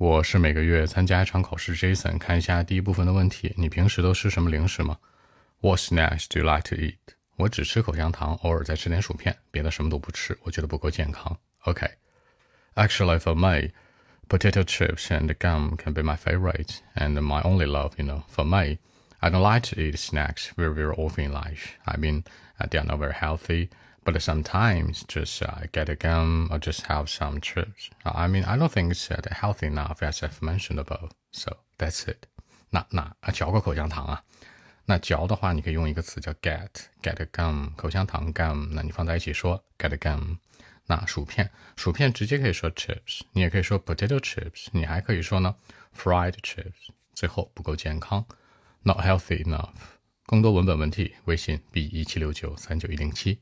我是每个月参加一场考试，Jason。看一下第一部分的问题：你平时都吃什么零食吗？What snacks do you like to eat？我只吃口香糖，偶尔再吃点薯片，别的什么都不吃，我觉得不够健康。OK，actually for me。Potato chips and gum can be my favorite and my only love, you know. For me, I don't like to eat snacks very, very often in life. I mean, uh, they are not very healthy, but sometimes just uh, get a gum or just have some chips. Uh, I mean, I don't think it's uh, healthy enough as I've mentioned above. So that's it. 那那啊，嚼个口香糖啊，那嚼的话，你可以用一个词叫 get，get a gum，口香糖 gum，那你放在一起说 get a gum。那薯片，薯片直接可以说 chips，你也可以说 potato chips，你还可以说呢 fried chips。最后不够健康 ，not healthy enough。更多文本问题，微信 b 一七六九三九一零七。